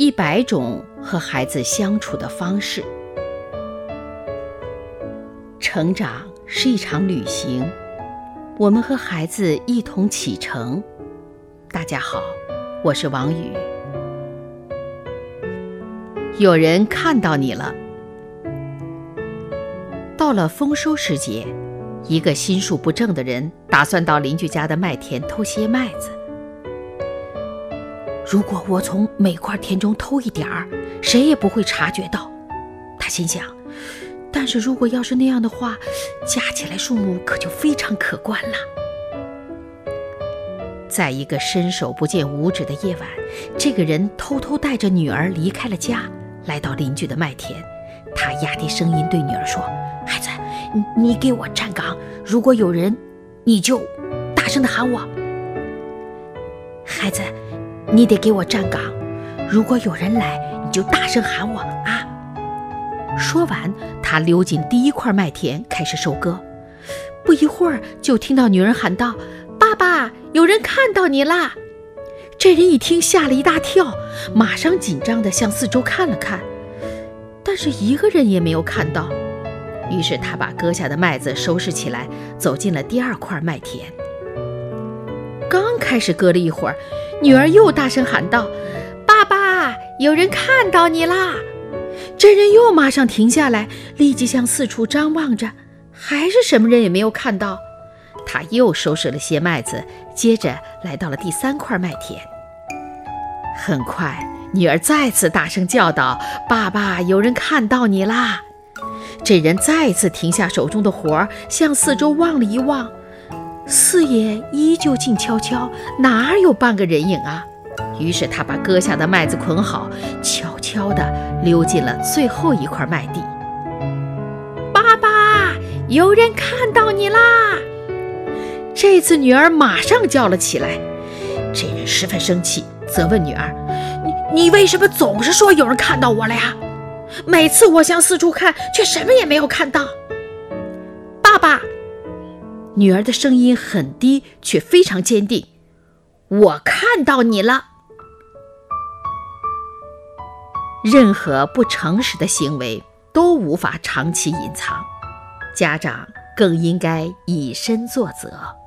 一百种和孩子相处的方式。成长是一场旅行，我们和孩子一同启程。大家好，我是王宇。有人看到你了。到了丰收时节，一个心术不正的人打算到邻居家的麦田偷些麦子。如果我从每块田中偷一点儿，谁也不会察觉到。他心想。但是如果要是那样的话，加起来数目可就非常可观了。在一个伸手不见五指的夜晚，这个人偷偷带着女儿离开了家，来到邻居的麦田。他压低声音对女儿说。孩子，你你给我站岗。如果有人，你就大声的喊我。孩子，你得给我站岗。如果有人来，你就大声喊我啊。说完，他溜进第一块麦田，开始收割。不一会儿，就听到女人喊道：“爸爸，有人看到你啦！”这人一听，吓了一大跳，马上紧张地向四周看了看，但是一个人也没有看到。于是他把割下的麦子收拾起来，走进了第二块麦田。刚开始割了一会儿，女儿又大声喊道：“爸爸，有人看到你啦！”这人又马上停下来，立即向四处张望着，还是什么人也没有看到。他又收拾了些麦子，接着来到了第三块麦田。很快，女儿再次大声叫道：“爸爸，有人看到你啦！”这人再次停下手中的活儿，向四周望了一望，四野依旧静悄悄，哪有半个人影啊？于是他把割下的麦子捆好，悄悄地溜进了最后一块麦地。爸爸，有人看到你啦！这次女儿马上叫了起来。这人十分生气，责问女儿：“你你为什么总是说有人看到我了呀？”每次我向四处看，却什么也没有看到。爸爸，女儿的声音很低，却非常坚定。我看到你了。任何不诚实的行为都无法长期隐藏，家长更应该以身作则。